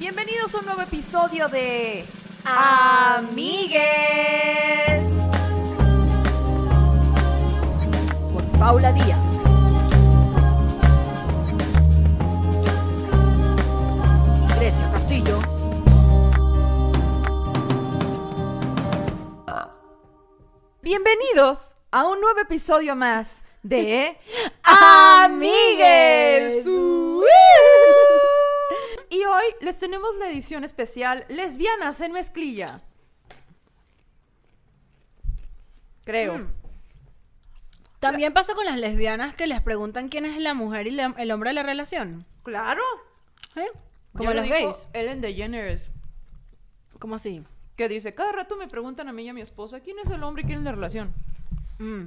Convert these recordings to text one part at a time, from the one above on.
Bienvenidos a un nuevo episodio de Amigues con Paula Díaz. y Grecia Castillo. Bienvenidos a un nuevo episodio más de Amigues. Hoy les tenemos la edición especial Lesbianas en Mezclilla. Creo. Mm. También pasa con las lesbianas que les preguntan quién es la mujer y la- el hombre de la relación. Claro. ¿Eh? Como los dijo gays. Ellen DeGeneres. ¿Cómo así? Que dice, cada rato me preguntan a mí y a mi esposa, ¿quién es el hombre y quién es la relación? Mm.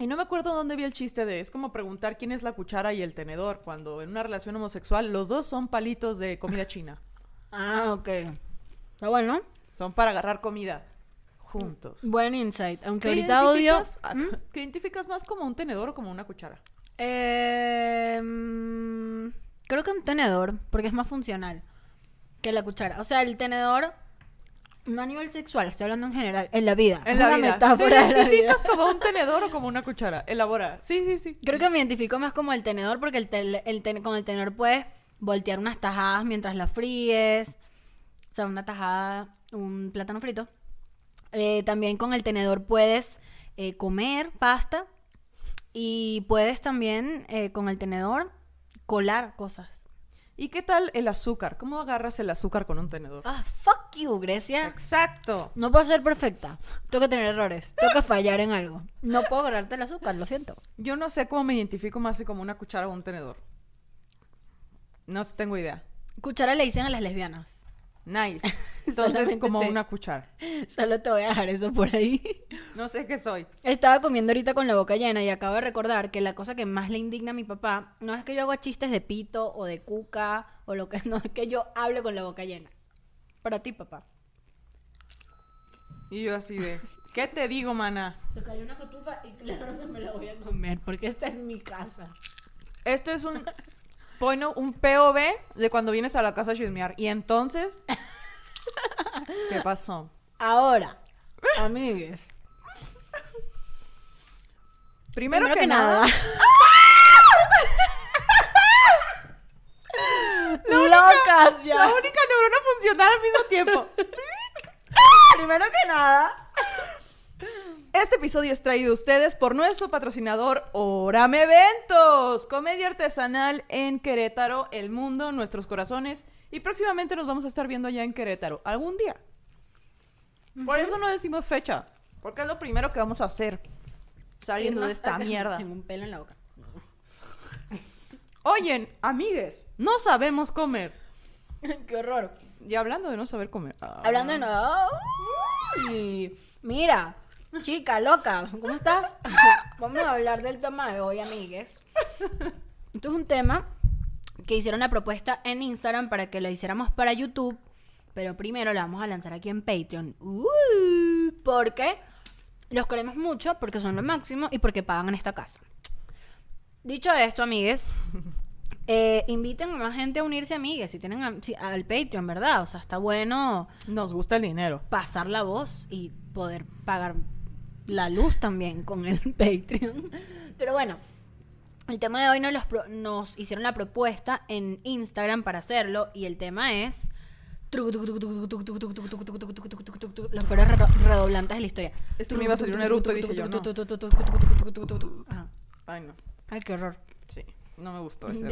Y no me acuerdo dónde vi el chiste de, es como preguntar quién es la cuchara y el tenedor, cuando en una relación homosexual los dos son palitos de comida china. Ah, ok. Está bueno. Son para agarrar comida juntos. Buen insight. Aunque ¿Qué ahorita odio. ah, ¿Te identificas más como un tenedor o como una cuchara? Eh, mm, creo que un tenedor, porque es más funcional que la cuchara. O sea, el tenedor, no a nivel sexual, estoy hablando en general, en la vida. En es la una vida. metáfora ¿Te de la vida. identificas como un tenedor o como una cuchara? Elabora. Sí, sí, sí. Creo que me identifico más como el tenedor porque el tel- el ten- con el tenedor puedes voltear unas tajadas mientras las fríes. O sea, una tajada, un plátano frito. Eh, también con el tenedor puedes eh, comer pasta y puedes también eh, con el tenedor colar cosas. ¿Y qué tal el azúcar? ¿Cómo agarras el azúcar con un tenedor? Ah, fuck you, Grecia. Exacto. No puedo ser perfecta. Tengo que tener errores. Tengo que fallar en algo. No puedo agarrarte el azúcar, lo siento. Yo no sé cómo me identifico más si como una cuchara o un tenedor. No tengo idea. Cuchara le dicen a las lesbianas. Nice. Entonces, como te- una cuchara. Solo te voy a dejar eso por ahí. No sé qué soy. Estaba comiendo ahorita con la boca llena y acabo de recordar que la cosa que más le indigna a mi papá no es que yo haga chistes de pito o de cuca o lo que no es que yo hable con la boca llena. Para ti, papá. Y yo así de, ¿qué te digo, mana? Se cayó una cotufa y claro que me la voy a comer porque esta es mi casa. Esto es un, bueno, un POV de cuando vienes a la casa a chismear. Y entonces, ¿qué pasó? Ahora, amigues. Primero, Primero que, que nada, nada. Locas ya. la única neurona funcional al mismo tiempo. Primero que nada. Este episodio es traído a ustedes por nuestro patrocinador Orame Eventos, comedia artesanal en Querétaro, el mundo, nuestros corazones. Y próximamente nos vamos a estar viendo allá en Querétaro, algún día. Por eso no decimos fecha, porque es lo primero que vamos a hacer saliendo de esta mierda. Tengo un pelo en la boca. Oyen, amigues, no sabemos comer. Qué horror. Y hablando de no saber comer. ah, Hablando de no. Ay, Mira, chica loca, ¿cómo estás? Vamos a hablar del tema de hoy, amigues. Esto es un tema que hicieron la propuesta en Instagram para que lo hiciéramos para YouTube, pero primero la vamos a lanzar aquí en Patreon. Uh, porque los queremos mucho, porque son lo máximo y porque pagan en esta casa. Dicho esto, amigues, eh, inviten a más gente a unirse, amigues, si tienen a- si- al Patreon, ¿verdad? O sea, está bueno Nos gusta el dinero. pasar la voz y poder pagar la luz también con el Patreon. Pero bueno, el tema de hoy nos, los pro- nos hicieron la propuesta en Instagram para hacerlo y el tema es los peores redo- redoblantes de la historia. Es que me iba a salir un eructo y dije yo, no. Ajá. Ay, no. Ay, qué horror. Sí, no me gustó ese.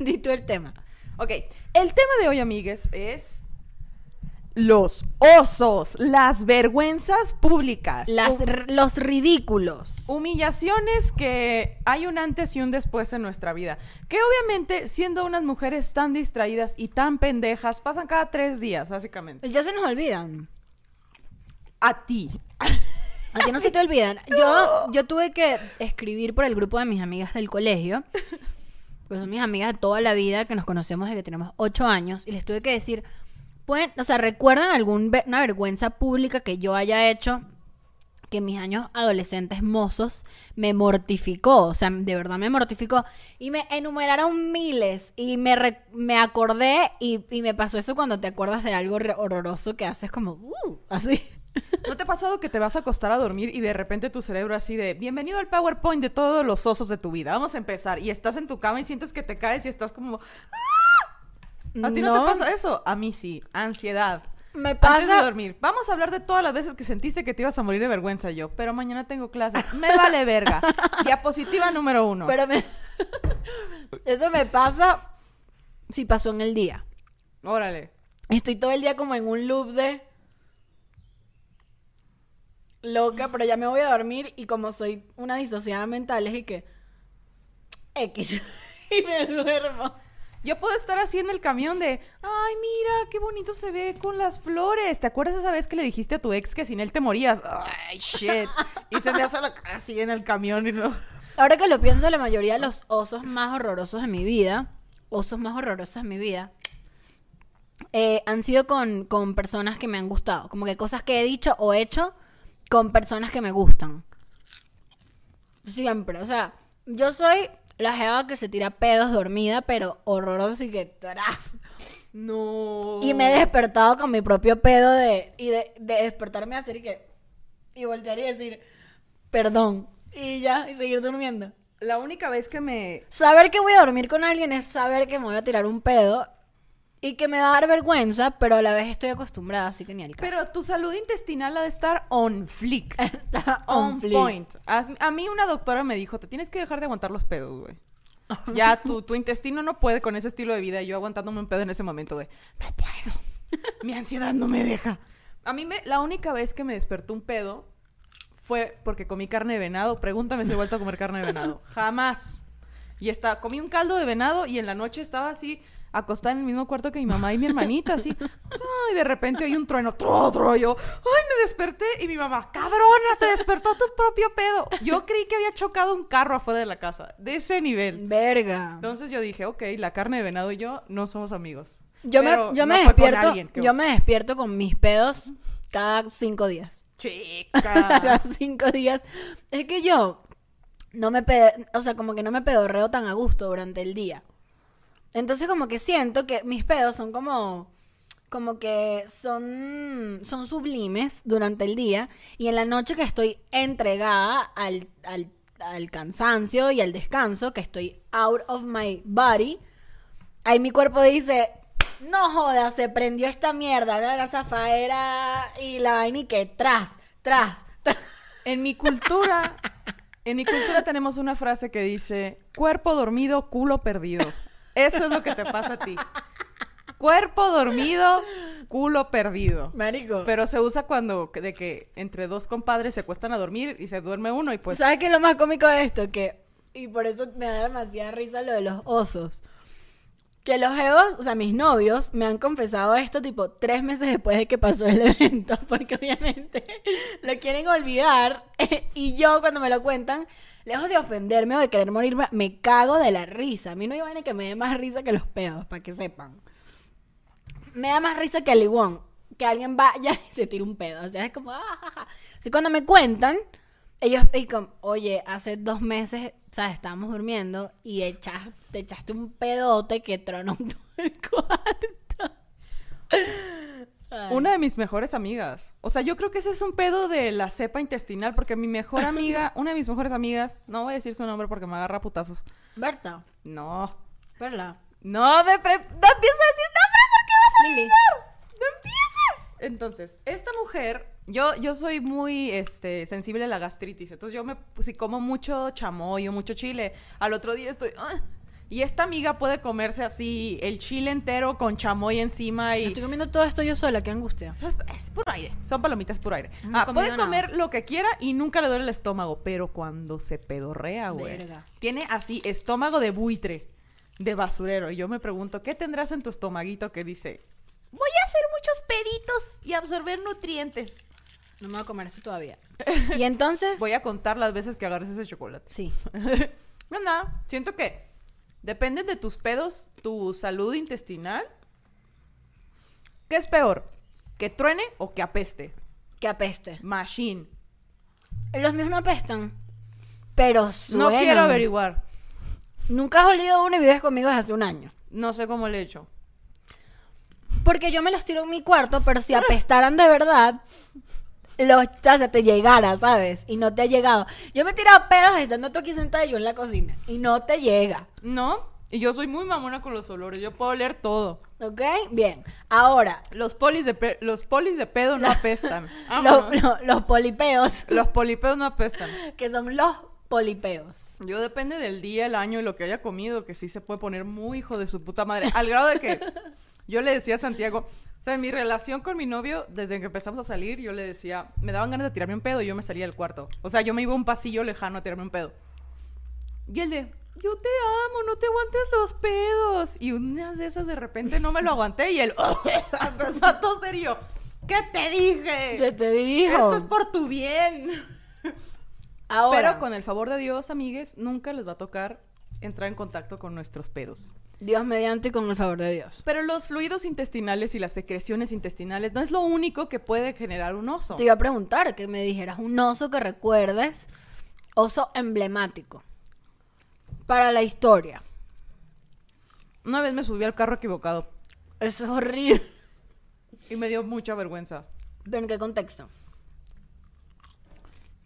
Dito el tema. Ok, el tema de hoy, amigues, es los osos, las vergüenzas públicas. Las, los ridículos. humillaciones que hay un antes y un después en nuestra vida. Que obviamente, siendo unas mujeres tan distraídas y tan pendejas, pasan cada tres días, básicamente. Ya se nos olvidan. A ti. A ti no se te olvidan. Yo, yo tuve que escribir por el grupo de mis amigas del colegio. Pues son mis amigas de toda la vida que nos conocemos desde que tenemos ocho años. Y les tuve que decir, pueden, o sea, ¿recuerdan alguna vergüenza pública que yo haya hecho que mis años adolescentes mozos me mortificó, o sea, de verdad me mortificó. Y me enumeraron miles y me, me acordé y, y me pasó eso cuando te acuerdas de algo horroroso que haces como, uh, así. ¿No te ha pasado que te vas a acostar a dormir y de repente tu cerebro así de bienvenido al PowerPoint de todos los osos de tu vida? Vamos a empezar. Y estás en tu cama y sientes que te caes y estás como... "Ah". ¿A ti no, No. te pasa eso? A mí sí. Ansiedad. Me Antes de pasa... dormir. Vamos a hablar de todas las veces que sentiste que te ibas a morir de vergüenza yo. Pero mañana tengo clase. Me vale verga. Diapositiva número uno. Pero me... Eso me pasa si pasó en el día. Órale. Estoy todo el día como en un loop de loca, pero ya me voy a dormir y como soy una disociada mental es y que X y me duermo. Yo puedo estar así en el camión de, ay, mira, qué bonito se ve con las flores. ¿Te acuerdas esa vez que le dijiste a tu ex que sin él te morías? Ay, shit. Y se me hace la cara así en el camión y no. Ahora que lo pienso, la mayoría de los osos más horrorosos de mi vida, osos más horrorosos de mi vida, eh, han sido con, con personas que me han gustado. Como que cosas que he dicho o hecho con personas que me gustan. Siempre. O sea, yo soy la jeva que se tira pedos dormida, pero horroroso y que tras. No. Y me he despertado con mi propio pedo de. Y de, de despertarme a hacer y que. Y voltear y decir, perdón. Y ya, y seguir durmiendo. La única vez que me. Saber que voy a dormir con alguien es saber que me voy a tirar un pedo y que me va a dar vergüenza, pero a la vez estoy acostumbrada, así que ni al caso. Pero tu salud intestinal ha de estar on flick. Está on on point. A, a mí una doctora me dijo, te tienes que dejar de aguantar los pedos, güey. Ya tu, tu intestino no puede con ese estilo de vida. Y yo aguantándome un pedo en ese momento de, no puedo. Mi ansiedad no me deja. A mí me, la única vez que me despertó un pedo fue porque comí carne de venado. Pregúntame si he vuelto a comer carne de venado. Jamás. Y está, comí un caldo de venado y en la noche estaba así acostada en el mismo cuarto que mi mamá y mi hermanita, así. Ay, de repente oí un trueno, tro, tro, yo, ay, me desperté y mi mamá, cabrona, te despertó tu propio pedo. Yo creí que había chocado un carro afuera de la casa, de ese nivel. Verga. Entonces yo dije, ok, la carne de venado y yo no somos amigos. Yo Pero me, yo no me despierto, alguien, yo me despierto con mis pedos cada cinco días. Cada Chica. cinco días. Es que yo no me pe- o sea, como que no me pedorreo tan a gusto durante el día. Entonces como que siento que mis pedos son como como que son son sublimes durante el día y en la noche que estoy entregada al, al, al cansancio y al descanso, que estoy out of my body, ahí mi cuerpo dice, no jodas, se prendió esta mierda, ¿no? la zafaera y la vaina y que tras, tras, tras. En mi cultura, en mi cultura tenemos una frase que dice, cuerpo dormido, culo perdido. Eso es lo que te pasa a ti. Cuerpo dormido, culo perdido. Marico. Pero se usa cuando de que entre dos compadres se acuestan a dormir y se duerme uno y pues ¿Sabes qué es lo más cómico de esto? Que, y por eso me da demasiada risa lo de los osos. Que los evos, o sea, mis novios, me han confesado esto tipo tres meses después de que pasó el evento, porque obviamente lo quieren olvidar. y yo, cuando me lo cuentan, lejos de ofenderme o de querer morirme, me cago de la risa. A mí no hay vaina que me dé más risa que los pedos, para que sepan. Me da más risa que el iguón. Que alguien vaya y se tire un pedo. O sea, es como, ah, ja, ja. Así cuando me cuentan, ellos, y como, oye, hace dos meses, ¿sabes? Estábamos durmiendo y echas- te echaste un pedote que tronó todo el cuarto. Ay. una de mis mejores amigas. O sea, yo creo que ese es un pedo de la cepa intestinal porque mi mejor amiga, una de mis mejores amigas, no voy a decir su nombre porque me agarra putazos. Berta, No. ¿verdad? No, de pre- no empieces a decir nombre porque vas a Lili. ¡No empieces! Entonces, esta mujer, yo, yo soy muy este, sensible a la gastritis. Entonces, yo me, si como mucho chamoy o mucho chile, al otro día estoy. "Ah". Y esta amiga puede comerse así el chile entero con chamoy encima y. Estoy comiendo todo esto yo sola, qué angustia. Eso es, es puro aire. Son palomitas puro aire. No Ah, puede nada. comer lo que quiera y nunca le duele el estómago. Pero cuando se pedorrea, güey. Tiene así estómago de buitre, de basurero. Y yo me pregunto, ¿qué tendrás en tu estomaguito que dice? Voy a hacer muchos peditos y absorber nutrientes. No me voy a comer esto todavía. Y entonces... Voy a contar las veces que agarres ese chocolate. Sí. no, nada. Siento que depende de tus pedos, tu salud intestinal. ¿Qué es peor? ¿Que truene o que apeste? Que apeste. Machine. Los míos no apestan. Pero No suenan. quiero averiguar. Nunca has olido uno y vives conmigo desde hace un año. No sé cómo le he hecho. Porque yo me los tiro en mi cuarto, pero si apestaran de verdad, los, o sea, te llegara, ¿sabes? Y no te ha llegado. Yo me he tirado pedos estando tú aquí sentada y yo en la cocina. Y no te llega. ¿No? Y yo soy muy mamona con los olores. Yo puedo oler todo. ¿Ok? Bien. Ahora, Los polis de, pe- los polis de pedo no apestan. lo- Vámonos. lo- los polipeos, Los polipedos no apestan. que son los polipeos. Yo depende del día, el año y lo que haya comido, que sí se puede poner muy hijo de su puta madre. Al grado de que yo le decía a Santiago, o sea, en mi relación con mi novio, desde que empezamos a salir, yo le decía, me daban ganas de tirarme un pedo y yo me salía del cuarto. O sea, yo me iba a un pasillo lejano a tirarme un pedo. Y él de, yo te amo, no te aguantes los pedos. Y unas de esas de repente no me lo aguanté y él empezó a toser y yo, ¿qué te dije? Se te dijo. Esto es por tu bien. Ahora, Pero con el favor de Dios, amigues, nunca les va a tocar entrar en contacto con nuestros pedos. Dios mediante y con el favor de Dios. Pero los fluidos intestinales y las secreciones intestinales no es lo único que puede generar un oso. Te iba a preguntar que me dijeras un oso que recuerdes, oso emblemático para la historia. Una vez me subí al carro equivocado Eso es horrible. y me dio mucha vergüenza. ¿Pero en qué contexto?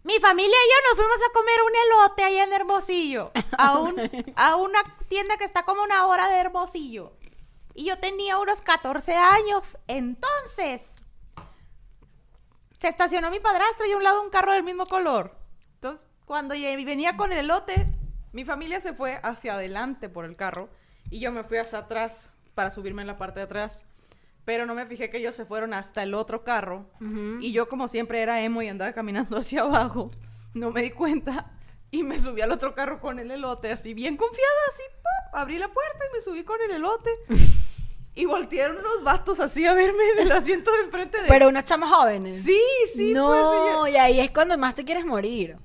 Mi familia y yo nos fuimos a comer un elote allá en Hermosillo. A, un- a una tienda que está como una hora de Hermosillo. Y yo tenía unos 14 años. Entonces, se estacionó mi padrastro y a un lado un carro del mismo color. Entonces, cuando venía con el elote, mi familia se fue hacia adelante por el carro y yo me fui hacia atrás para subirme en la parte de atrás. Pero no me fijé que ellos se fueron hasta el otro carro. Y yo, como siempre, era emo y andaba caminando hacia abajo. No me di cuenta. Y me subí al otro carro con el elote, así bien confiada, así. Abrí la puerta y me subí con el elote. Y voltearon unos vatos así a verme del asiento de enfrente de... Pero unos chamos jóvenes. Sí, sí. no, pues, y ahí es cuando más te quieres morir.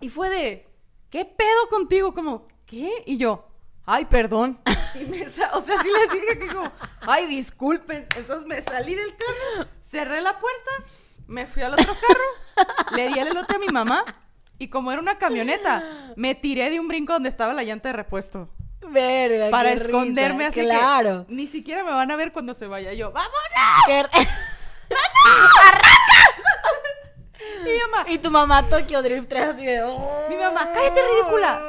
y fue de, ¿qué pedo contigo? Como, ¿qué? Y yo, ay, perdón. Y me o sea, sí les dije que como, ay, disculpen. Entonces me salí del carro, cerré la puerta, me fui al otro carro, le di el elote a mi mamá y como era una camioneta, me tiré de un brinco donde estaba la llanta de repuesto. Verga, Para qué risa. esconderme así Claro. que ni siquiera me van a ver cuando se vaya yo. ¡Vámonos! Qué r- Y mi mamá, y tu mamá Tokyo Drift 3 así de... Mi mamá, cállate ridícula.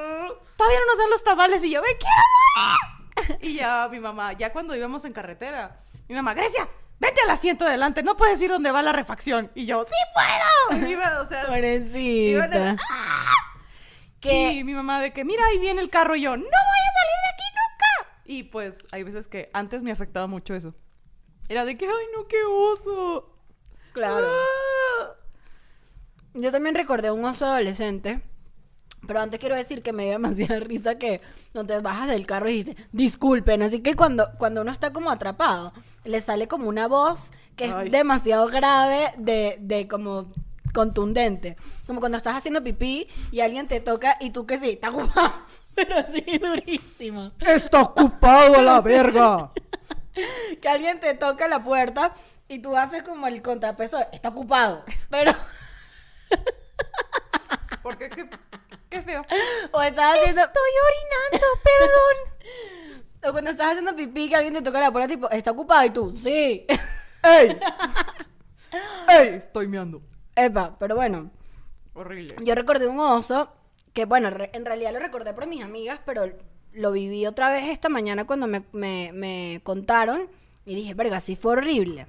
Todavía no nos dan los tamales y yo, me quiero morir. Y ya mi mamá, ya cuando íbamos en carretera, mi mamá, Grecia, vente al asiento de delante, no puedes ir donde va la refacción. Y yo, sí puedo. Y iba, o sea, Pobrecita. Que y mi mamá de que, mira, ahí viene el carro y yo, no voy a salir de aquí nunca. Y pues hay veces que antes me afectaba mucho eso. Era de que, ay, no, qué oso. Claro. Ah. Yo también recordé un oso adolescente. Pero antes quiero decir que me dio demasiada risa que no te bajas del carro y dices, disculpen. Así que cuando, cuando uno está como atrapado, le sale como una voz que es Ay. demasiado grave de, de como contundente. Como cuando estás haciendo pipí y alguien te toca y tú que sí, está ocupado. Pero así durísimo. Está ocupado a la verga. Que alguien te toca la puerta y tú haces como el contrapeso, de, está ocupado. Pero... Porque qué, qué feo. O estás haciendo... Estoy orinando, perdón. O cuando estás haciendo pipí que alguien te toca la puerta, tipo, ¿está ocupado? Y tú, sí. ¡Ey! ¡Ey! Estoy meando. Epa, pero bueno. Horrible. Yo recordé un oso que, bueno, re- en realidad lo recordé por mis amigas, pero lo viví otra vez esta mañana cuando me, me- me contaron y dije, verga, sí fue horrible.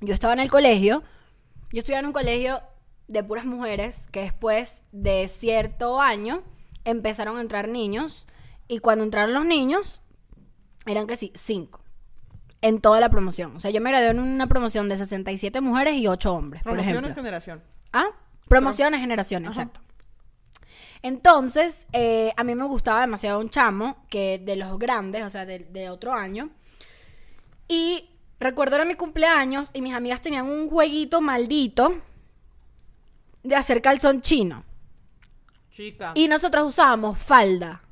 Yo estaba en el colegio, yo estudiaba en un colegio de puras mujeres que después de cierto año empezaron a entrar niños y cuando entraron los niños eran que sí, cinco. En toda la promoción. O sea, yo me gradué en una promoción de 67 mujeres y 8 hombres, por Promoción ejemplo. en generación. Ah, promociones, generación, exacto. Entonces, eh, a mí me gustaba demasiado un chamo que de los grandes, o sea, de, de otro año. Y recuerdo era mi cumpleaños y mis amigas tenían un jueguito maldito de hacer calzón chino. Chica. Y nosotros usábamos falda.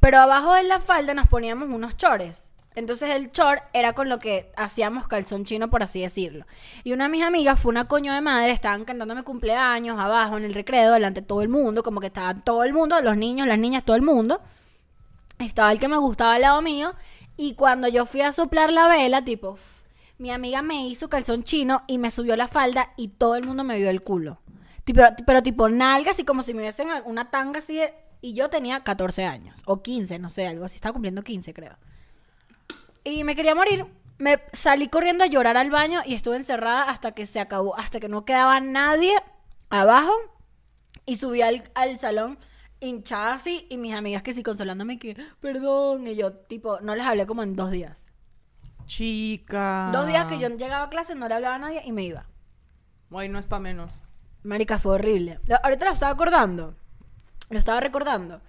Pero abajo de la falda nos poníamos unos chores. Entonces el short era con lo que hacíamos calzón chino, por así decirlo. Y una de mis amigas fue una coño de madre, estaban cantándome cumpleaños abajo en el recreo, delante de todo el mundo, como que estaba todo el mundo, los niños, las niñas, todo el mundo. Estaba el que me gustaba al lado mío. Y cuando yo fui a soplar la vela, tipo, mi amiga me hizo calzón chino y me subió la falda y todo el mundo me vio el culo. Tipo, pero tipo nalga, así como si me hubiesen una tanga así. de- y yo tenía 14 años, o 15, no sé, algo así. Estaba cumpliendo 15, creo. Y me quería morir. Me salí corriendo a llorar al baño y estuve encerrada hasta que se acabó, hasta que no quedaba nadie abajo. Y subí al, al salón hinchada así y mis amigas que sí consolándome que, perdón, y yo tipo, no les hablé como en dos días. Chica. Dos días que yo llegaba a clase, no le hablaba a nadie y me iba. Ay, no es pa' menos. Marica, fue horrible. Ahorita lo estaba acordando. Lo estaba recordando.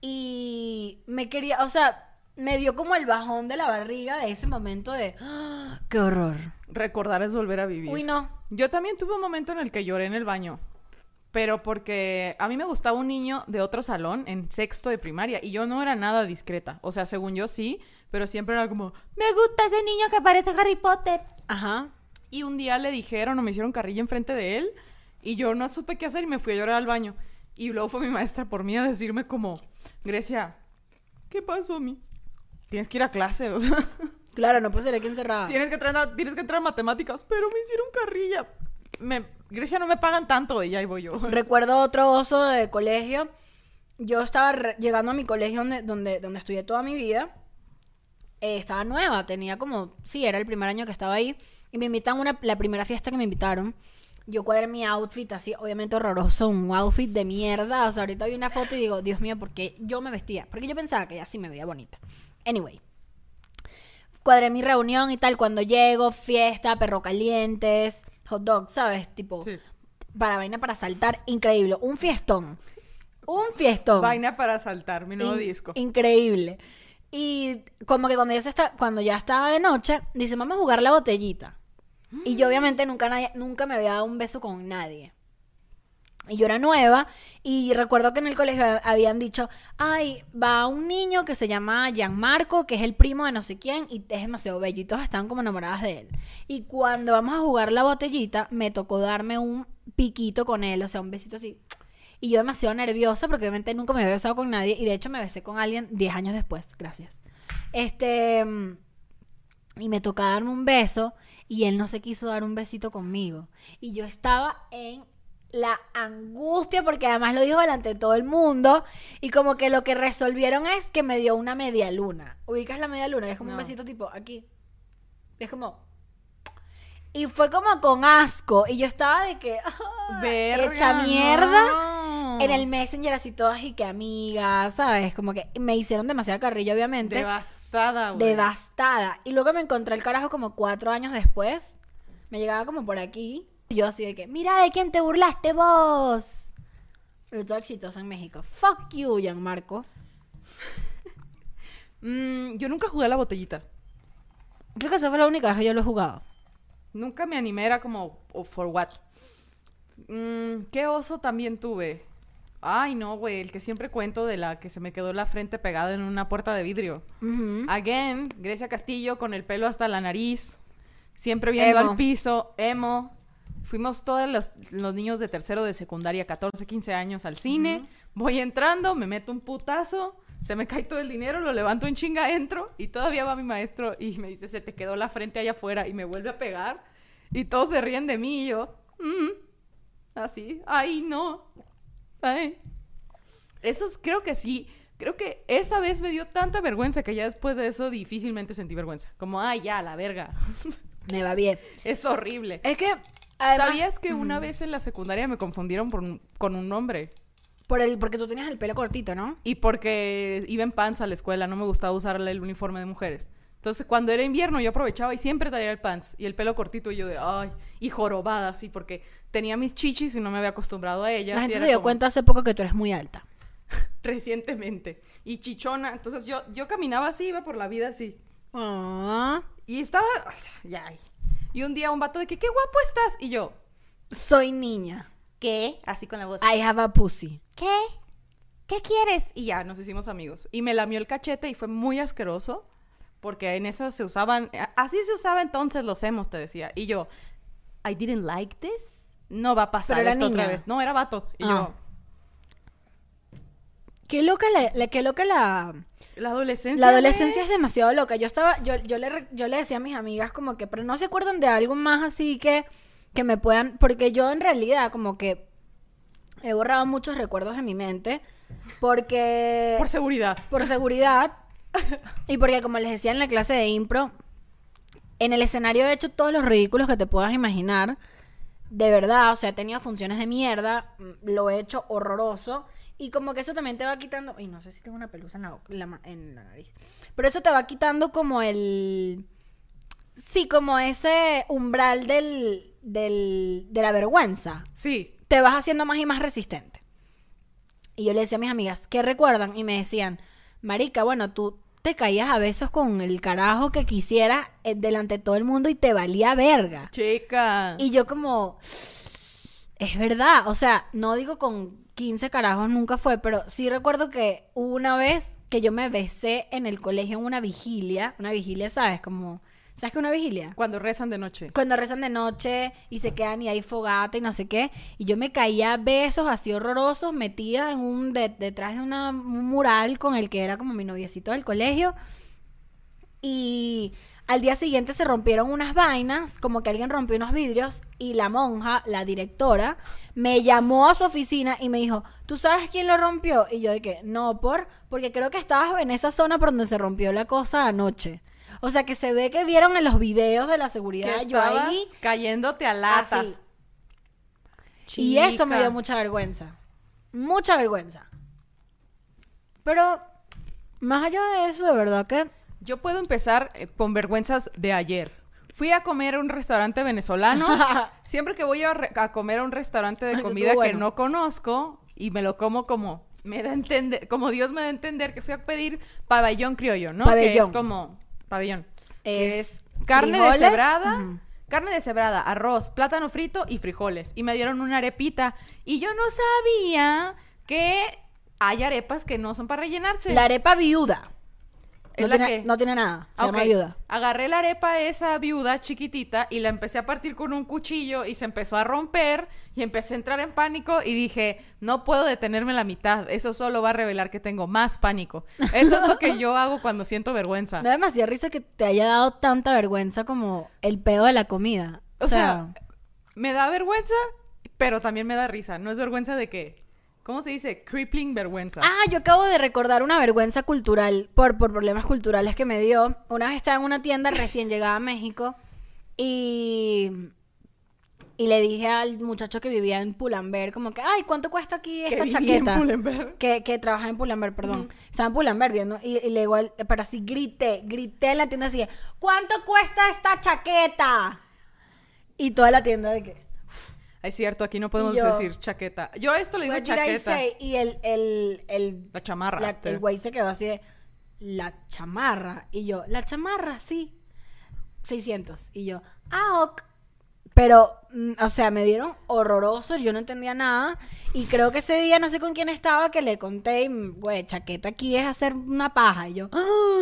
Y me quería, o sea, me dio como el bajón de la barriga de ese momento de, ¡Ah! ¡qué horror! Recordar es volver a vivir. Uy, no. Yo también tuve un momento en el que lloré en el baño. Pero porque a mí me gustaba un niño de otro salón en sexto de primaria y yo no era nada discreta. O sea, según yo sí, pero siempre era como, me gusta ese niño que parece Harry Potter. Ajá. Y un día le dijeron o me hicieron carrilla enfrente de él y yo no supe qué hacer y me fui a llorar al baño. Y luego fue mi maestra por mí a decirme como, Grecia, ¿qué pasó, mis? Tienes que ir a clase, o sea, Claro, no puede ser aquí encerrada. tienes que entrar tienes que entrar a matemáticas, pero me hicieron carrilla. Me, Grecia no me pagan tanto y ahí voy yo. Recuerdo otro oso de colegio. Yo estaba llegando a mi colegio donde, donde, donde estudié toda mi vida. Eh, estaba nueva, tenía como, sí, era el primer año que estaba ahí. Y me invitan a una, la primera fiesta que me invitaron. Yo cuadré mi outfit así, obviamente horroroso, un outfit de mierda. O sea, ahorita vi una foto y digo, Dios mío, ¿por qué yo me vestía? Porque yo pensaba que ya sí me veía bonita. Anyway, cuadré mi reunión y tal. Cuando llego, fiesta, perro calientes, hot dog, ¿sabes? Tipo, Sí. para vaina para saltar, increíble. Un fiestón. Un fiestón. Vaina para saltar, mi nuevo In- disco. Increíble. Y como que cuando ya, se está, cuando ya estaba de noche, dice, vamos a jugar la botellita. Y yo obviamente nunca, nadie- nunca me había dado un beso con nadie. Y yo era nueva y recuerdo que en el colegio habían dicho, ay, va un niño que se llama Gianmarco, que es el primo de no sé quién y es demasiado bello y todos estaban como enamoradas de él. Y cuando vamos a jugar la botellita, me tocó darme un piquito con él, o sea, un besito así. Y yo demasiado nerviosa porque obviamente nunca me había besado con nadie y de hecho me besé con alguien 10 años después, gracias. Este, mm, y me tocó darme un beso y él no se quiso dar un besito conmigo. Y yo estaba en la angustia porque además lo dijo delante de todo el mundo y como que lo que resolvieron es que me dio una media luna. ¿Ubicas la media luna? Es como un besito tipo aquí. Es como... Y fue como con asco y yo estaba de que... Verga, hecha mierda no. En el Messenger así todas y que amigas, ¿sabes? Como que me hicieron demasiada carrilla, obviamente. Devastada, güey. devastada. Y luego me encontré el carajo como cuatro años después. Me llegaba como por aquí. Y yo así de que, mira de quién te burlaste vos. Pero todo exitoso en México. Fuck you, Gianmarco. Mm, yo nunca jugué a la botellita. Creo que esa fue la única vez que yo lo he jugado. Nunca me animé, era como, oh, for what? Mm, ¿Qué oso también tuve? Ay, no, güey, el que siempre cuento de la que se me quedó la frente pegada en una puerta de vidrio. Ujú. Again, Grecia Castillo con el pelo hasta la nariz, siempre viendo Emo. al piso, emo. Fuimos todos los, los niños de tercero de secundaria, 14, 15 años al cine. Voy entrando, me meto un putazo, se me cae todo el dinero, lo levanto en chinga, entro y todavía va mi maestro y me dice, se te quedó la frente allá afuera y me vuelve a pegar y todos se ríen de mí y yo, "Mm". así, ay no, ay. Esos creo que sí. Creo que esa vez me dio tanta vergüenza que ya después de eso difícilmente sentí vergüenza. Como, ay, ya, la verga. Me va bien. es horrible. Es que, además, ¿Sabías que una vez en la secundaria me confundieron por un- con un nombre? por el, porque tú tenías el pelo cortito, ¿no? Y porque iba en pants a la escuela, no me gustaba usar el uniforme de mujeres. Entonces, cuando era invierno, yo aprovechaba y siempre traía el pants y el pelo cortito. Y yo de, ay, y jorobada, así, porque tenía mis chichis y no me había acostumbrado a ellas. La gente se dio como- cuenta hace poco que tú eres muy alta. Recientemente. Y chichona. Entonces, yo, yo caminaba así, iba por la vida así. Ah, Y estaba, ya. Y un día un vato de que, qué guapo estás. Y yo, soy niña. ¿qué? Así con la voz. I have a pussy. ¿qué? ¿Qué quieres? Y ya, nos hicimos amigos. Y me lamió el cachete y fue muy asqueroso porque en eso se usaban, así se usaba entonces los emos, te decía. Y yo, I didn't like this. No va a pasar Pero era esto niña. otra vez. No, era vato. Y Ah. yo, Qué loca la, la- qué loca la, la adolescencia. la adolescencia es demasiado loca. Yo estaba, yo, yo le, re- yo le decía a mis amigas como que, pero no se acuerdan de algo más así que, que me puedan, porque yo en realidad como que he borrado muchos recuerdos de mi mente, porque Por seguridad. por seguridad y porque como les decía en la clase de impro, en el escenario he hecho todos los ridículos que te puedas imaginar. De verdad, o sea, he tenido funciones de mierda, mm, lo he hecho horroroso y como que eso también te va quitando, y no sé si tengo una pelusa en la, en la en la nariz, pero eso te va quitando como el, sí, como ese umbral del, del, de la vergüenza Sí. te vas haciendo más y más resistente. Y yo le decía a mis amigas, ¿qué recuerdan? Y me decían, Marica, bueno, tú te caías a besos con el carajo que quisieras eh, delante de todo el mundo y te valía verga. Chica. Y yo como, es verdad, o sea, no digo con 15 carajos nunca fue, pero sí recuerdo que hubo una vez que yo me besé en el colegio en una vigilia, una vigilia, ¿sabes? Como, ¿sabes qué es una vigilia? Cuando rezan de noche. Cuando rezan de noche y se quedan y hay fogata y no sé qué. Y yo me caía a besos así horrorosos, metida en un de- detrás de una- un mural con el que era como mi noviecito del colegio. Y al día siguiente se rompieron unas vainas, como que alguien rompió unos vidrios y la monja, la directora, me llamó a su oficina y me dijo, ¿tú sabes quién lo rompió? Y yo de que, no, por, porque creo que estabas en esa zona por donde se rompió la cosa anoche. O sea que se ve que vieron en los videos de la Que seguridad, yo ahí cayéndote a lata. así. Y eso me dio mucha vergüenza. Mucha vergüenza. Pero, más allá de eso, de verdad que... Yo puedo empezar eh, con vergüenzas de ayer. Fui a comer a un restaurante venezolano. Siempre que voy a, comer a un restaurante de comida que no conozco y me lo como como me da a entender, como Dios me da a entender que fui a pedir pabellón criollo, ¿no? Que es como pabellón. Es es carne frijoles, deshebrada, carne deshebrada, arroz, plátano frito y frijoles. Y me dieron una arepita y yo no sabía que hay arepas que no son para rellenarse. La arepa viuda. No ¿Es la tiene, que? no tiene nada. Se Ah, llama ok. viuda. Agarré la arepa esa viuda chiquitita y la empecé a partir con un cuchillo y se empezó a romper y empecé a entrar en pánico y dije, no puedo detenerme en la mitad, eso solo va a revelar que tengo más pánico. Eso es lo que yo hago cuando siento vergüenza. Me da demasiada risa que te haya dado tanta vergüenza como el pedo de la comida. O, O sea, sea, me da vergüenza, pero también me da risa. No es vergüenza de que, ¿cómo se dice? Crippling vergüenza. Ah, yo acabo de recordar una vergüenza cultural por, por problemas culturales que me dio. Una vez estaba en una tienda recién llegada a México y, y le dije al muchacho que vivía en Pull&Bear como que, ay, ¿cuánto cuesta aquí Que esta en chaqueta? Que, que trabaja en Pull&Bear, perdón. Estaba en Pull&Bear viendo y, y le digo, al- pero así grité, grité en la tienda así, ¿cuánto cuesta esta chaqueta? Y toda la tienda de que... Es cierto, aquí no podemos Yo- decir chaqueta. Yo a esto le digo chaqueta. Y el, el, el, La chamarra. la- te- el güey se quedó así de, la chamarra. Y yo, la chamarra, sí. 600. Y yo, ah, ok. Pero, mm, o sea, me dieron horrorosos, yo no entendía nada. Y creo que ese día, no sé con quién estaba, que le conté, y, mm, güey, chaqueta aquí es hacer una paja. Y yo, ¡Ah!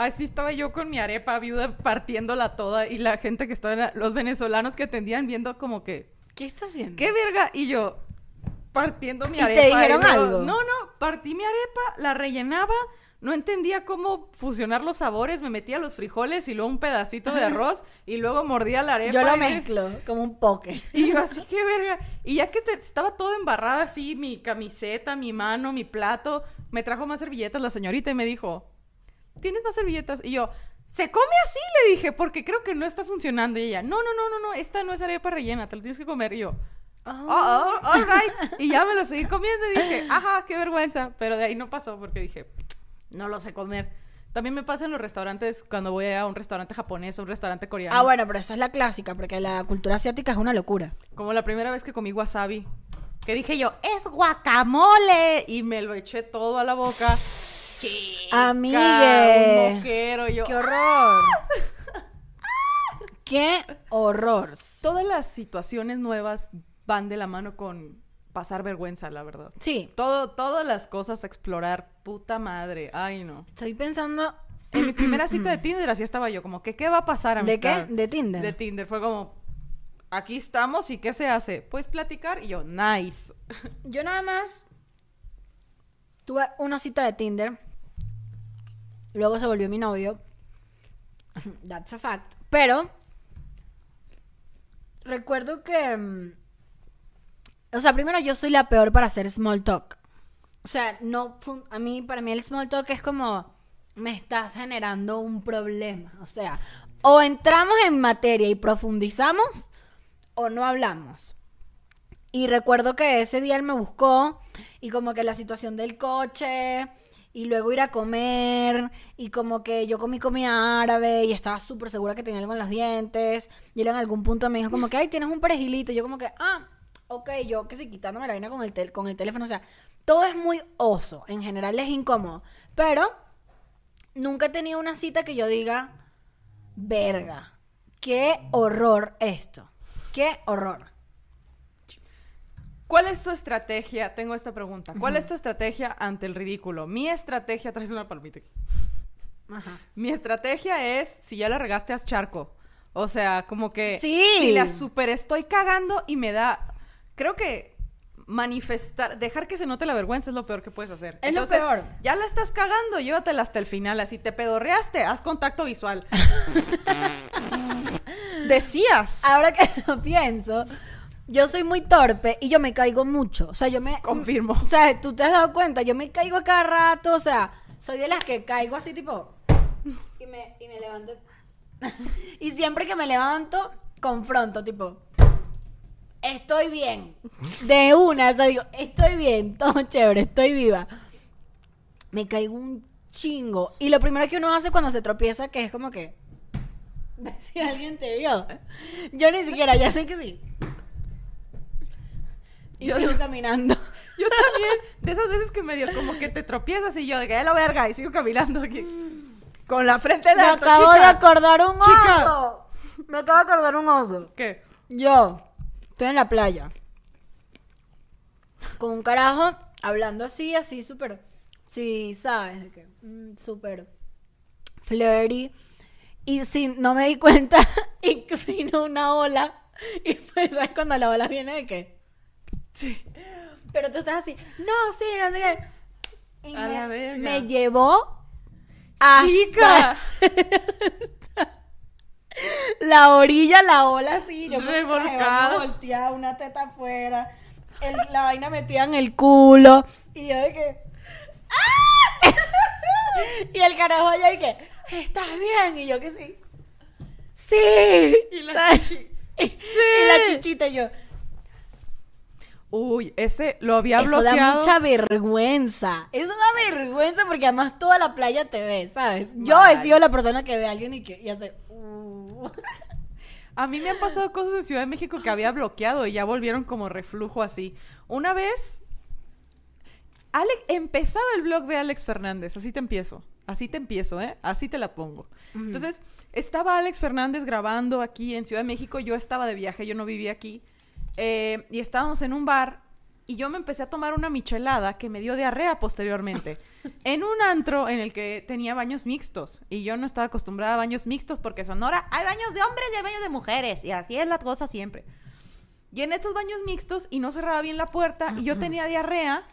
Así estaba yo con mi arepa viuda partiéndola toda y la gente que estaba, la- los venezolanos que atendían viendo como que, ¿qué está haciendo? ¿qué verga? Y yo partiendo mi ¿Y te arepa. dijeron algo? No, no, partí mi arepa, la rellenaba, no entendía cómo fusionar los sabores, me metía los frijoles y luego un pedacito de arroz y luego mordía la arepa. Yo lo mezclo como un poke. y yo así, qué verga. Y ya que te- estaba todo embarrada así, mi camiseta, mi mano, mi plato, me trajo más servilletas la señorita y me dijo, ¿tienes más servilletas? Y yo, ¿se come así? Le dije, porque creo que no está funcionando. Y ella, no, no, no, no, no, esta no es arepa rellena, te lo tienes que comer. Y yo, oh, oh, all right. Y ya me lo seguí comiendo y dije, ajá, qué vergüenza. Pero de ahí no pasó porque dije, no lo sé comer. También me pasa en los restaurantes, cuando voy a un restaurante japonés o un restaurante coreano. Ah, bueno, pero esa es la clásica, porque la cultura asiática es una locura. Como la primera vez que comí wasabi. Que dije yo, es guacamole. Y me lo eché todo a la boca. ¡Qué Amigue. Un yo, ¡Qué horror! ¡Qué horror! Todas las situaciones nuevas van de la mano con pasar vergüenza, la verdad. Sí, Todo, todas las cosas a explorar, puta madre. Ay, no. estoy pensando... En mi primera cita de Tinder así estaba yo, como que ¿qué va a pasar, ¿De qué? De Tinder. De Tinder. Fue como, aquí estamos y ¿qué se hace? Pues platicar y yo, nice. Yo nada más tuve una cita de Tinder. Luego se volvió mi novio. That's a fact. Pero recuerdo que mm, o sea, primero yo soy la peor para hacer small talk. O sea, no a mí para mí el small talk es como me estás generando un problema, o sea, o entramos en materia y profundizamos o no hablamos. Y recuerdo que ese día él me buscó y como que la situación del coche y luego ir a comer y como que yo comí comida árabe y estaba súper segura que tenía algo en los dientes y él en algún punto me dijo como que, ay, tienes un perejilito y yo como que, ah, ok, yo que sí, quitándome la vaina con el, tel- con el teléfono, o sea, todo es muy oso, en general es incómodo, pero nunca he tenido una cita que yo diga, verga, qué horror esto, qué horror. ¿Cuál es tu estrategia? Tengo esta pregunta. ¿Cuál es tu estrategia ante el ridículo? Mi estrategia, traes una palmita aquí. Ajá. Mi estrategia es, si ya la regaste, haz charco. O sea, como que... Sí. Si la super estoy cagando y me da... Creo que manifestar, dejar que se note la vergüenza es lo peor que puedes hacer. Es lo peor. Ya la estás cagando, llévatela hasta el final. Así te pedorreaste, haz contacto visual. Decías. Ahora que lo pienso, yo soy muy torpe y yo me caigo mucho. O sea, yo me. Confirmo. O sea, tú te has dado cuenta, yo me caigo a cada rato. O sea, soy de las que caigo así, tipo. Y me, y me levanto. y siempre que me levanto, confronto, tipo. Estoy bien. De una, o sea, digo, estoy bien, todo chévere, estoy viva. Me caigo un chingo. Y lo primero que uno hace cuando se tropieza, que es como que. Si alguien te vio. Yo ni siquiera, ya sé que sí. Y Yo- sigo caminando. Yo también, de esas veces que medio como que te tropiezas y yo de que ya la verga y sigo caminando aquí. Con la frente en Me alto, acabo chica. de acordar un Chica. oso. Me acabo de acordar un oso. ¿Qué? Yo estoy en la playa. Con un carajo hablando así, así súper. Sí, sabes, de que. mm, súper flirty. Y sí, no me di cuenta. y vino una ola. Y pues, ¿sabes cuando la ola viene de qué? Sí. Pero tú estás así, no, sí, no sé qué. Y A me, la verga. me llevó hasta Chica. la orilla, la ola así. Yo de Revolcada. volteada, una teta afuera, el- la vaina metida en el culo. Y yo de que. ¡Ah! y el carajo allá y que, ¿estás bien? Y yo que sí. Sí. Y la chichi- Y, y la chichita y yo. Uy, ese lo había Eso da bloqueado. mucha vergüenza. Eso da vergüenza porque además toda la playa te ve, ¿sabes? Yo he sido la persona que ve a alguien y que y hace. "Uh". A mí me han pasado cosas en Ciudad de México que había bloqueado y ya volvieron como reflujo así. Una vez, Alex, empezaba el blog de Alex Fernández, así te empiezo, así te empiezo, ¿eh? Así te la pongo. Entonces, estaba Alex Fernández grabando aquí en Ciudad de México, yo estaba de viaje, yo no vivía aquí, eh, y estábamos en un bar y yo me empecé a tomar una michelada que me dio diarrea posteriormente. en un antro en el que tenía baños mixtos. Y yo no estaba acostumbrada a baños mixtos porque Sonora hay baños de hombres y hay baños de mujeres. Y así es la cosa siempre. Y en estos baños mixtos y no cerraba bien la puerta y yo tenía diarrea.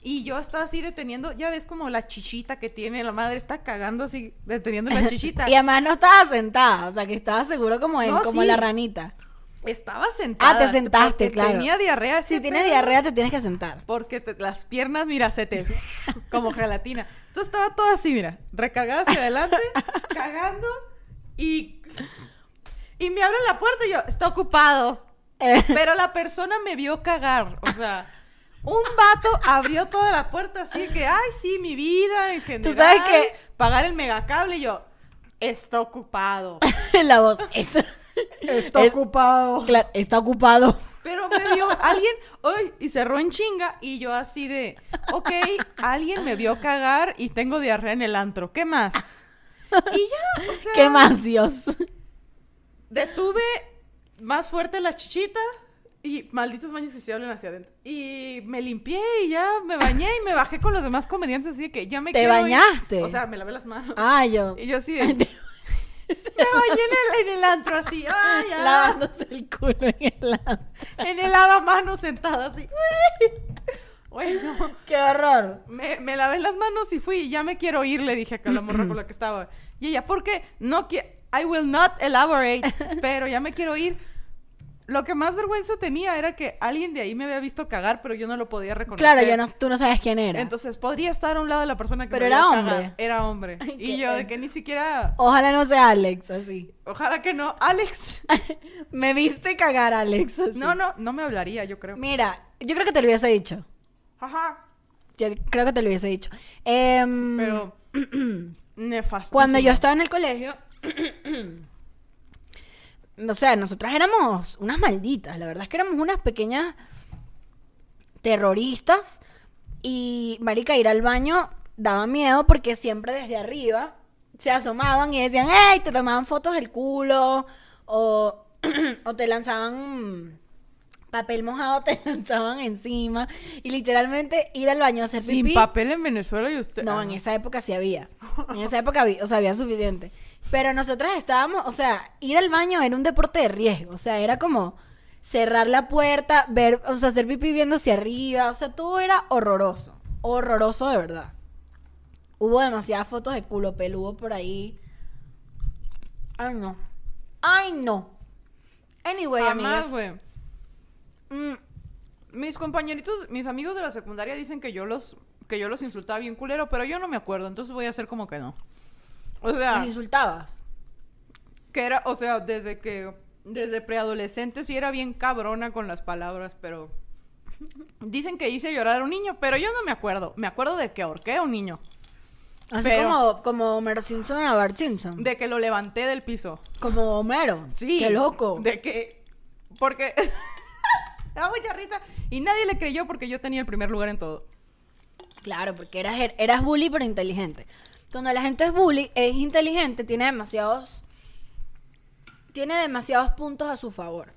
Y yo estaba así deteniendo, ya ves como la chichita que tiene, la madre está cagando así, deteniendo la chichita. Y además no estaba sentada, o sea que estaba seguro como en, No, como sí. la ranita. Estaba sentada. Ah, te sentaste, claro. Tenía diarrea. Si tienes pedo. diarrea te tienes que sentar. Porque te- las piernas, mira, se te... como gelatina. Entonces estaba todo así, mira, recargada hacia adelante, cagando y... Y me abren la puerta y yo, está ocupado. Eh, Pero la persona me vio cagar, o sea... Un vato abrió toda la puerta así que, ay, sí, mi vida en general. sabes que- Pagar el megacable y yo, está ocupado. la voz. Eso. Está Es- ocupado. Claro, está ocupado. Pero me vio alguien, ¡ay! Y cerró en chinga. Y yo así de, ok, alguien me vio cagar y tengo diarrea en el antro. ¿Qué más? Y ya, o sea, ¿Qué más, Dios? detuve más fuerte la chichita Y malditos baños que se hablan hacia adentro. Y me limpié y ya me bañé y me bajé con los demás comediantes así de que ya me ¿Te ir. bañaste? O sea, me lavé las manos. Ah, yo. Y yo así de... me bañé en el, en el antro así. Ay, ya. Lavándose el culo en el lado. En el lavamanos sentada así. Bueno, ¡Qué horror! me, me lavé las manos y fui. Ya me quiero ir, le dije a la morra con la que estaba. Y ella, ¿por qué? No quiero... I will not elaborate. Pero ya me quiero ir. Lo que más vergüenza tenía era que alguien de ahí me había visto cagar, pero yo no lo podía reconocer. Claro, yo no, tú no sabes quién era. Entonces podría estar a un lado de la persona que Pero me era hombre. cagar. Era hombre. Ay, y yo de que ni siquiera... Ojalá no sea Alex, así. Ojalá que no. Alex. Me viste cagar, Alex. así. No, no, no me hablaría, yo creo. Mira, yo creo que te lo hubiese dicho. Ajá. Yo creo que te lo hubiese dicho. Em, Pero... nefasto. Cuando yo estaba en el colegio, o sea, nosotras éramos unas malditas, la verdad es que éramos unas pequeñas terroristas y marica ir al baño daba miedo porque siempre desde arriba se asomaban y decían, ¡Ey! Te tomaban fotos del culo o, o te lanzaban papel mojado, te lanzaban encima y literalmente ir al baño a hacer Sin pipí. papel en Venezuela y usted... No, Ah, en esa época sí había. En esa época había, o sea, había suficiente. Pero nosotras estábamos, o sea, ir al baño era un deporte de riesgo. O sea, era como cerrar la puerta, ver, o sea, hacer pipí viendo hacia arriba. O sea, todo era horroroso. Horroroso de verdad. Hubo demasiadas fotos de culo peludo por ahí. Ay, no. Ay, no. Anyway, amigos. güey. mm, Mis compañeritos, mis amigos de la secundaria dicen que yo los que yo los insultaba bien culero, pero yo no me acuerdo, entonces voy a hacer como que no. O sea, los insultabas. que era, o sea, desde que desde preadolescente sí era bien cabrona con las palabras, pero dicen que hice llorar a un niño, pero yo no me acuerdo. Me acuerdo de que ahorqué a un niño, Así Pero- como, como Homer Simpson a Bart Simpson. de que lo levanté del piso. Como Homero. Sí. Qué loco. De que. Porque. Da mucha risa. Y nadie le creyó porque yo tenía el primer lugar en todo. Claro, porque eras, eras bully pero inteligente. Cuando la gente es bully, es inteligente, tiene demasiados. Tiene demasiados puntos a su favor.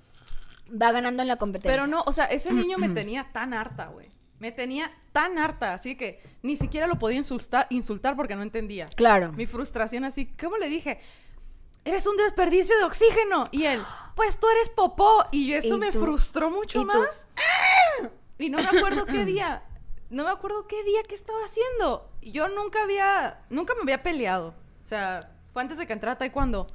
Va ganando en la competencia. Pero no, o sea, ese niño me tenía tan harta, güey. Me tenía tan harta, así que ni siquiera lo podía insultar, insultar porque no entendía. Claro. Mi frustración así, ¿cómo le dije? Eres un desperdicio de oxígeno. Y él, pues tú eres popó. Y eso Y me frustró mucho y tú, más. Y no me acuerdo qué día. No me acuerdo qué día que estaba haciendo. Yo nunca había, nunca me había peleado. O sea, fue antes de que entrara taekwondo.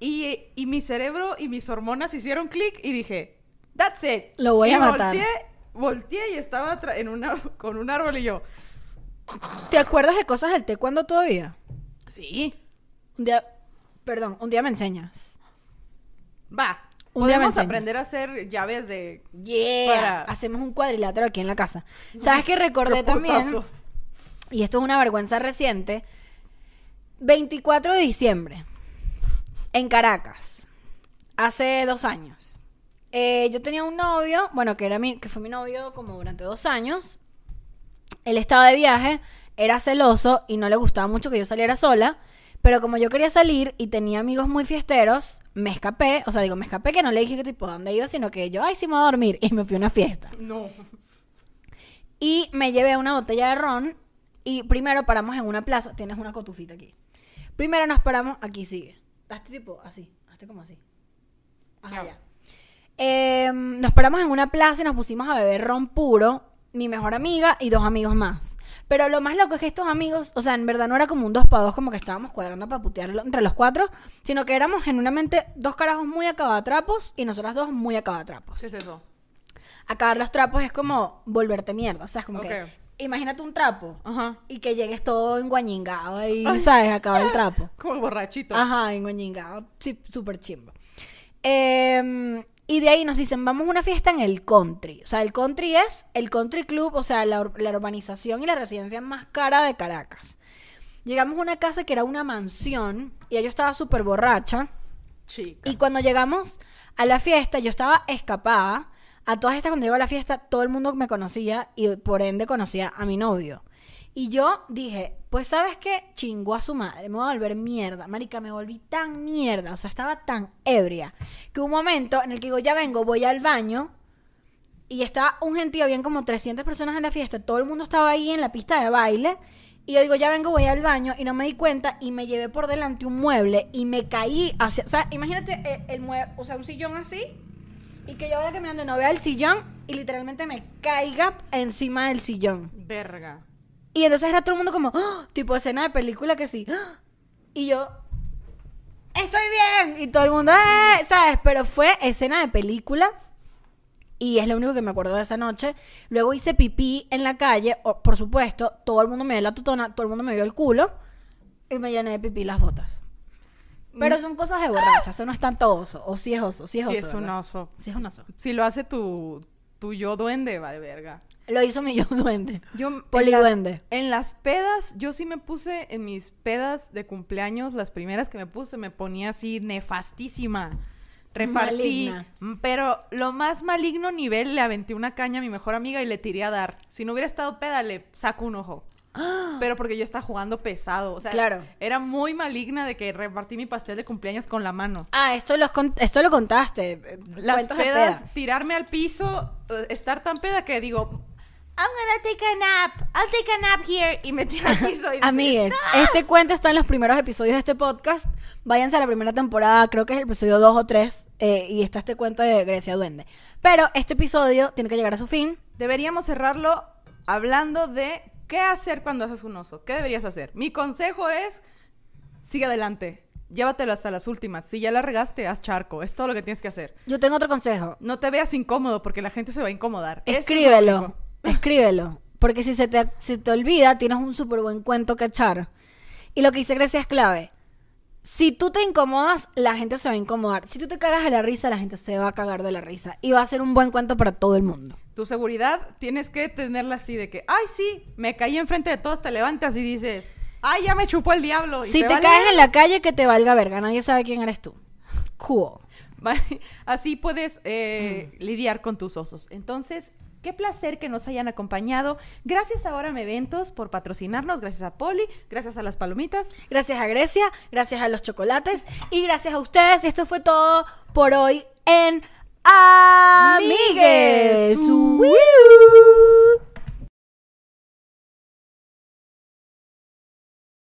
Y, y mi cerebro y mis hormonas hicieron clic y dije, that's it. Lo voy Y a matar. Volteé, volteé y estaba en una, con un árbol y yo, ¿Te acuerdas de cosas del taekwondo todavía? sí, Un día. Perdón, un día me enseñas. va. Podemos aprender a hacer llaves de... Yeah. Para- Hacemos un cuadrilátero aquí en la casa. ¿Sabes qué recordé ¡Qué también? y esto es una vergüenza reciente, 24 de diciembre, en Caracas, hace dos años. Eh, yo tenía un novio, bueno, que, era mi, que fue mi novio como durante dos años. Él estaba de viaje, era celoso y no le gustaba mucho que yo saliera sola. Pero como yo quería salir y tenía amigos muy fiesteros, me escapé. O sea, digo, me escapé que no le dije que tipo dónde iba, sino que yo, ay, sí me voy a dormir. Y me fui a una fiesta. No. Y me llevé una botella de ron. Y primero paramos en una plaza. Tienes una cotufita aquí. Primero nos paramos. Aquí sigue. Hazte tipo así. Hazte como así. Ajá, Ya. ya. Eh, nos paramos en una plaza y nos pusimos a beber ron puro. Mi mejor amiga y dos amigos más. Pero lo más loco es que estos amigos, o sea, en verdad no era como un dos para dos, como que estábamos cuadrando para putearlo entre los cuatro, sino que éramos genuinamente dos carajos muy acabatrapos y nosotras dos muy acabatrapos ¿Qué es eso? acabar los trapos es como volverte mierda. O sea, es como que. Imagínate un trapo Ajá. y que llegues todo enguañingado ahí, ¿sabes? Acaba el trapo. Como borrachito. Ajá, enguañingado. Sí, súper chimbo. Em, y de ahí nos dicen, vamos a una fiesta en el country. O sea, el country es el country club, o sea, la, ur- la urbanización y la residencia más cara de Caracas. Llegamos a una casa que era una mansión y yo estaba súper borracha. Chica. Y cuando llegamos a la fiesta, yo estaba escapada. A todas estas, cuando llegó a la fiesta, todo el mundo me conocía y por ende conocía a mi novio. Y yo dije, pues sabes qué, chingó a su madre, me voy a volver mierda. Marica, me volví tan mierda, o sea, estaba tan ebria, que un momento en el que digo, ya vengo, voy al baño, y estaba un gentío, habían como 300 personas en la fiesta, todo el mundo estaba ahí en la pista de baile. Y yo digo, ya vengo, voy al baño y no me di cuenta y me llevé por delante un mueble y me caí hacia, o sea, imagínate eh, el, mueble, o sea, un sillón así y que yo vaya caminando y no vea el sillón y literalmente me caiga encima del sillón. Verga. Y entonces era todo el mundo como, ¡Ah! tipo escena de película que sí. ¡Ah! Y yo, estoy bien. Y todo el mundo, "Eh", ¿sabes? Pero fue escena de película. Y es lo único que me acuerdo de esa noche. Luego hice pipí en la calle. o- por supuesto, todo el mundo me vio la tutona, todo el mundo me vio el culo. Y me llené de pipí las botas. Pero son cosas de borracha, eso no es tanto oso. O sí es oso, sí es Sí, oso. es un ¿verdad? oso. Sí es un oso. Si lo hace tu, tu yo duende, vale verga. Lo hizo mi yo duende. Yo en Poliduende. las- En las pedas, yo sí me puse en mis pedas de cumpleaños, las primeras que me puse, me ponía así nefastísima. Repartí. Maligna. Pero lo más maligno nivel, le aventé una caña a mi mejor amiga y le tiré a dar. Si no hubiera estado peda, le saco un ojo. Pero porque yo estaba jugando pesado. O sea, Claro. era muy maligna de que repartí mi pastel de cumpleaños con la mano. Ah, esto, los con- esto lo contaste. eh, Las pedas, peda. tirarme al piso, eh, estar tan peda que digo, I'm gonna take a nap, I'll take a nap here, y me tiro al piso. Y Amigues, este cuento está en los primeros episodios de este podcast. Váyanse a la primera temporada, creo que es el episodio 2 o 3, eh, y está este cuento de Grecia Duende. Pero este episodio tiene que llegar a su fin. Deberíamos cerrarlo hablando de qué hacer cuando haces un oso. ¿Qué deberías hacer? Mi consejo es, sigue adelante, llévatelo hasta las últimas. Si ya la regaste, haz charco, es todo lo que tienes que hacer. Yo tengo otro consejo. No te veas incómodo porque la gente se va a incomodar. Es Escríbelo, escríbelo. Porque si se te, si te olvida, tienes un súper buen cuento que echar. Y lo que dice Grecia es clave. Si tú te incomodas, la gente se va a incomodar. Si tú te cagas de la risa, la gente se va a cagar de la risa. Y va a ser un buen cuento para todo el mundo. Tu seguridad tienes que tenerla así de que, ay, sí, me caí enfrente de todos, te levantas y dices, ay, ya me chupó el diablo. y Si te, vale caes en la calle, que te valga verga. Nadie sabe quién eres tú. Cool. Así puedes eh, Mm. lidiar con tus osos. Entonces, qué placer que nos hayan acompañado. Gracias a Órame Eventos por patrocinarnos. Gracias a Poli. Gracias a las palomitas. Gracias a Grecia, gracias a los chocolates y gracias a ustedes. Y esto fue todo por hoy en Amigues. Amigues.